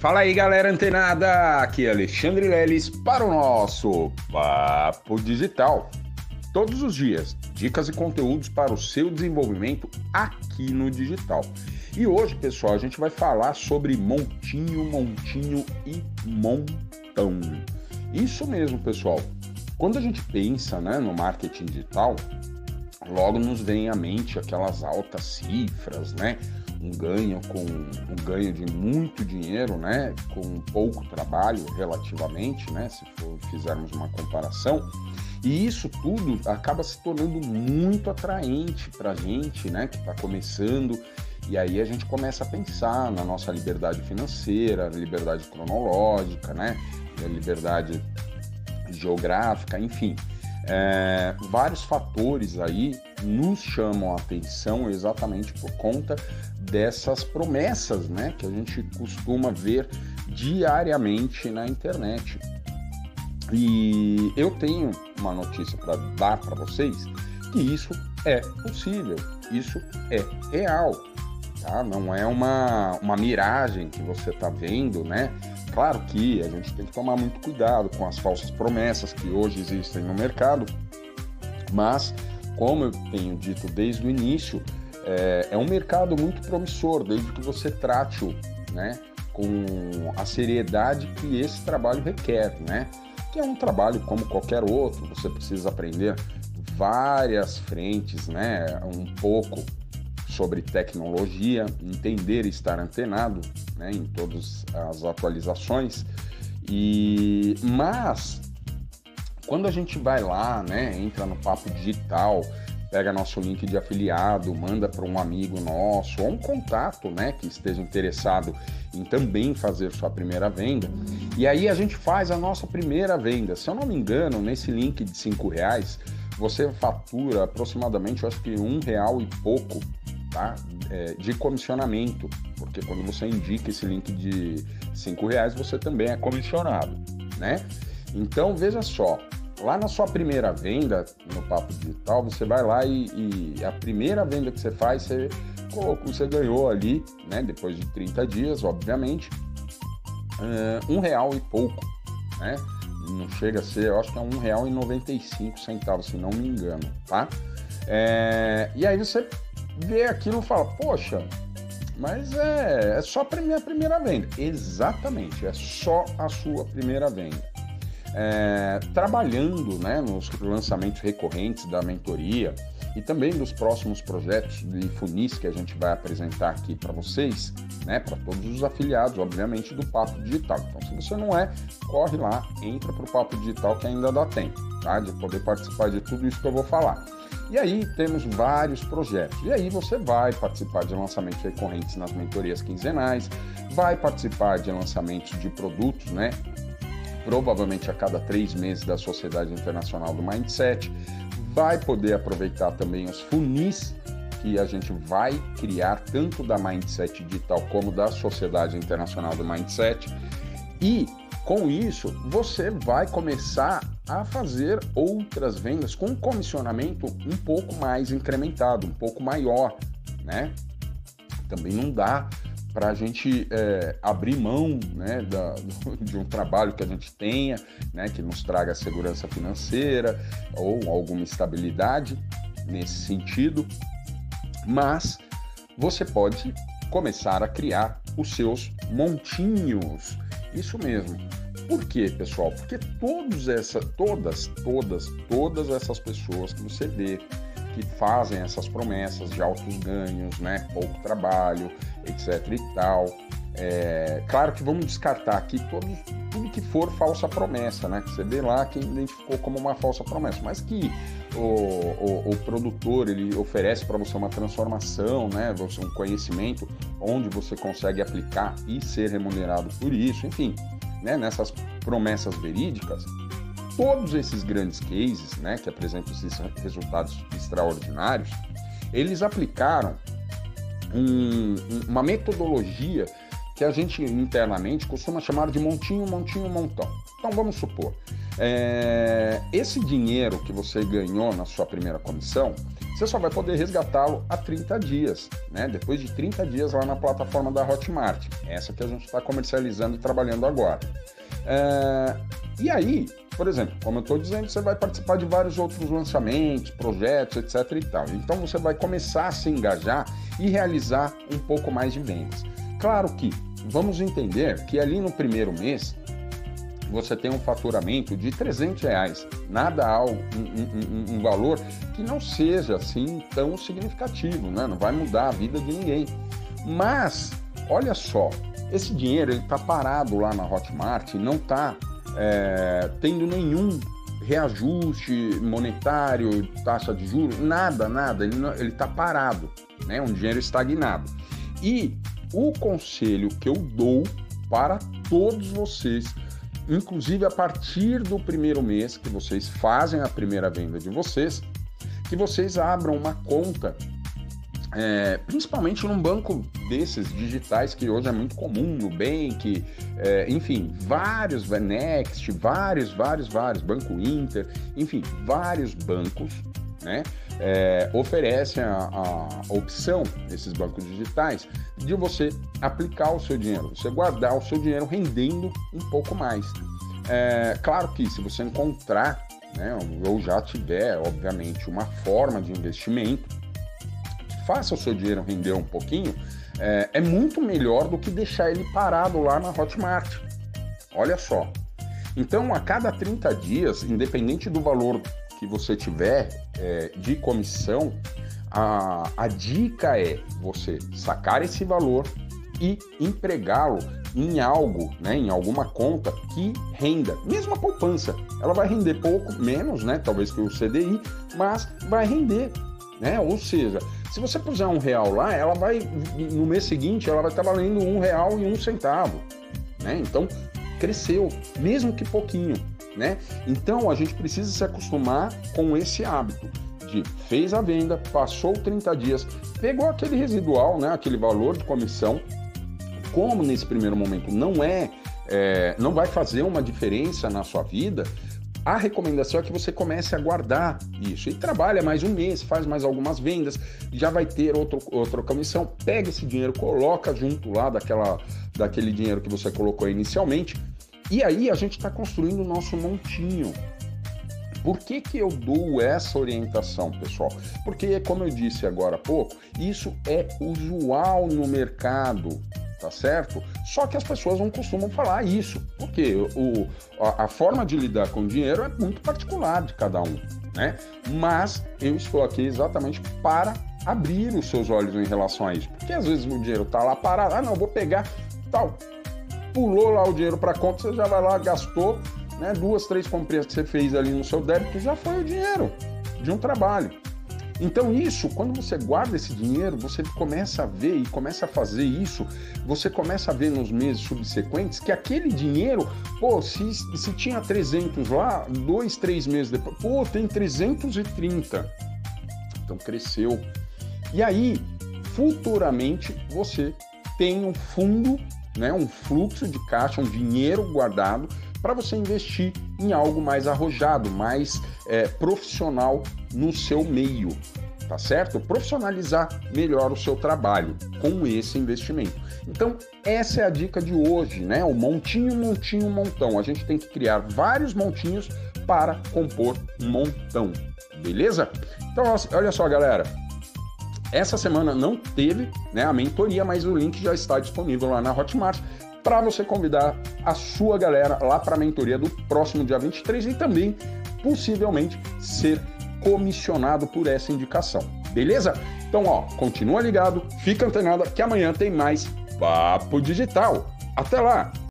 Fala aí, galera antenada! Aqui é Alexandre Leles para o nosso Papo Digital. Todos os dias, dicas e conteúdos para o seu desenvolvimento aqui no digital. E hoje, pessoal, a gente vai falar sobre montinho, montinho e montão. Isso mesmo, pessoal. Quando a gente pensa né, no marketing digital, logo nos vem à mente aquelas altas cifras, né? Um ganho com um ganho de muito dinheiro, né, com pouco trabalho relativamente, né, se for, fizermos uma comparação. E isso tudo acaba se tornando muito atraente para a gente, né, que está começando. E aí a gente começa a pensar na nossa liberdade financeira, liberdade cronológica, né, liberdade geográfica, enfim. É, vários fatores aí nos chamam a atenção exatamente por conta dessas promessas né, que a gente costuma ver diariamente na internet. E eu tenho uma notícia para dar para vocês que isso é possível, isso é real, tá? Não é uma, uma miragem que você está vendo, né? Claro que a gente tem que tomar muito cuidado com as falsas promessas que hoje existem no mercado, mas como eu tenho dito desde o início, é, é um mercado muito promissor, desde que você trate-o né, com a seriedade que esse trabalho requer, né? Que é um trabalho como qualquer outro, você precisa aprender várias frentes, né? Um pouco sobre tecnologia, entender e estar antenado né, em todas as atualizações. E mas quando a gente vai lá, né, entra no papo digital, pega nosso link de afiliado, manda para um amigo nosso ou um contato, né, que esteja interessado em também fazer sua primeira venda. E aí a gente faz a nossa primeira venda. Se eu não me engano, nesse link de cinco reais, você fatura aproximadamente, eu acho que um real e pouco, tá, é, de comissionamento, porque quando você indica esse link de cinco reais, você também é comissionado, né? Então veja só, lá na sua primeira venda no Papo Digital, você vai lá e, e a primeira venda que você faz, você colocou, você ganhou ali, né? Depois de 30 dias, obviamente, uh, um real e pouco, né? Não chega a ser, eu acho que é um real e 95 centavos, se não me engano, tá? É, e aí você vê aquilo e fala, poxa, mas é, é só a minha primeira venda. Exatamente, é só a sua primeira venda é, trabalhando né, nos lançamentos recorrentes da mentoria e também dos próximos projetos de funis que a gente vai apresentar aqui para vocês, né, para todos os afiliados, obviamente, do Papo Digital. Então, se você não é, corre lá, entra para o Papo Digital que ainda dá tempo, tá, de poder participar de tudo isso que eu vou falar. E aí temos vários projetos. E aí você vai participar de lançamentos recorrentes nas mentorias quinzenais, vai participar de lançamentos de produtos, né? Provavelmente a cada três meses da Sociedade Internacional do Mindset. Vai poder aproveitar também os funis que a gente vai criar, tanto da Mindset Digital como da Sociedade Internacional do Mindset. E com isso, você vai começar a fazer outras vendas com um comissionamento um pouco mais incrementado, um pouco maior, né? Também não dá para a gente é, abrir mão né, da, de um trabalho que a gente tenha, né, que nos traga segurança financeira ou alguma estabilidade nesse sentido, mas você pode começar a criar os seus montinhos. Isso mesmo. Por quê, pessoal? Porque todos essa, todas, todas, todas essas pessoas que você vê que fazem essas promessas de altos ganhos, né, pouco trabalho, etc e tal. É, claro que vamos descartar aqui tudo que for falsa promessa, né? Que você vê lá que identificou como uma falsa promessa, mas que o, o, o produtor ele oferece para você uma transformação, né? Você um conhecimento onde você consegue aplicar e ser remunerado por isso, enfim, né? Nessas promessas verídicas, todos esses grandes cases, né? Que apresentam esses resultados extraordinários, eles aplicaram um, uma metodologia que a gente internamente costuma chamar de montinho, montinho, montão. Então vamos supor, é, esse dinheiro que você ganhou na sua primeira comissão, você só vai poder resgatá-lo a 30 dias, né? Depois de 30 dias lá na plataforma da Hotmart, essa que a gente está comercializando e trabalhando agora. É... E aí, por exemplo, como eu estou dizendo, você vai participar de vários outros lançamentos, projetos, etc. e tal. Então você vai começar a se engajar e realizar um pouco mais de vendas. Claro que vamos entender que ali no primeiro mês você tem um faturamento de 300 reais, nada algo, um, um, um, valor que não seja assim tão significativo, né? não vai mudar a vida de ninguém. Mas, olha só, esse dinheiro está parado lá na Hotmart, não está é, tendo nenhum reajuste monetário, taxa de juros, nada, nada, ele está parado, né? um dinheiro estagnado. E o conselho que eu dou para todos vocês inclusive a partir do primeiro mês que vocês fazem a primeira venda de vocês, que vocês abram uma conta, é, principalmente num banco desses digitais que hoje é muito comum, Nubank, é, enfim, vários, Next, vários, vários, vários, Banco Inter, enfim, vários bancos, né? É, oferecem a, a, opção, esses bancos digitais, de você aplicar o seu dinheiro, você guardar o seu dinheiro rendendo um pouco mais. É, claro que se você encontrar, né, ou já tiver, obviamente, uma forma de investimento faça o seu dinheiro render um pouquinho, é, é muito melhor do que deixar ele parado lá na Hotmart. Olha só. Então, a cada 30 dias, independente do valor que você tiver é, de comissão, a, a dica é você sacar esse valor e empregá-lo em algo, né, em alguma conta que renda. Mesmo a poupança, ela vai render pouco, menos, né, talvez que o CDI, mas vai render, né? Ou seja, se você puser um real lá, ela vai no mês seguinte ela vai estar valendo um real e um centavo, né? Então cresceu, mesmo que pouquinho né? Então a gente precisa se acostumar com esse hábito de fez a venda, passou 30 dias, pegou aquele residual, né, aquele valor de comissão, como nesse primeiro momento não é, é não vai fazer uma diferença na sua vida, a recomendação é que você comece a guardar isso e trabalha mais um mês, faz mais algumas vendas, já vai ter outro, outra comissão. Pega esse dinheiro, coloca junto lá daquela, daquele dinheiro que você colocou inicialmente e aí a gente está construindo o nosso montinho. Por que, que eu dou essa orientação, pessoal? Porque, como eu disse agora há pouco, isso é usual no mercado, tá certo? Só que as pessoas não costumam falar isso, porque o, a, a forma de lidar com o dinheiro é muito particular de cada um, né? Mas eu estou aqui exatamente para abrir os seus olhos em relação a isso, porque às vezes o dinheiro está lá parado, ah, não, vou pegar tal, pulou lá o dinheiro para conta, você já vai lá, gastou, né? Duas, três compras que você fez ali no seu débito, já foi o dinheiro de um trabalho. Então, isso, quando você guarda esse dinheiro, você começa a ver e começa a fazer isso, você começa a ver nos meses subsequentes que aquele dinheiro, pô, se, se tinha 300 lá, dois, três meses depois, pô, tem 330. Então, cresceu. E aí, futuramente, você tem um fundo né, um fluxo de caixa, um dinheiro guardado para você investir em algo mais arrojado, mais é, profissional no seu meio, tá certo? Profissionalizar melhor o seu trabalho com esse investimento. Então, essa é a dica de hoje, né? O montinho, montinho, montão. A gente tem que criar vários montinhos para compor um montão, beleza? Então, olha só, galera. Essa semana não teve né, a mentoria, mas o link já está disponível lá na Hotmart para você convidar a sua galera lá para a mentoria do próximo dia 23 e também possivelmente ser comissionado por essa indicação. Beleza? Então, ó, continua ligado, fica antenado que amanhã tem mais Papo Digital. Até lá!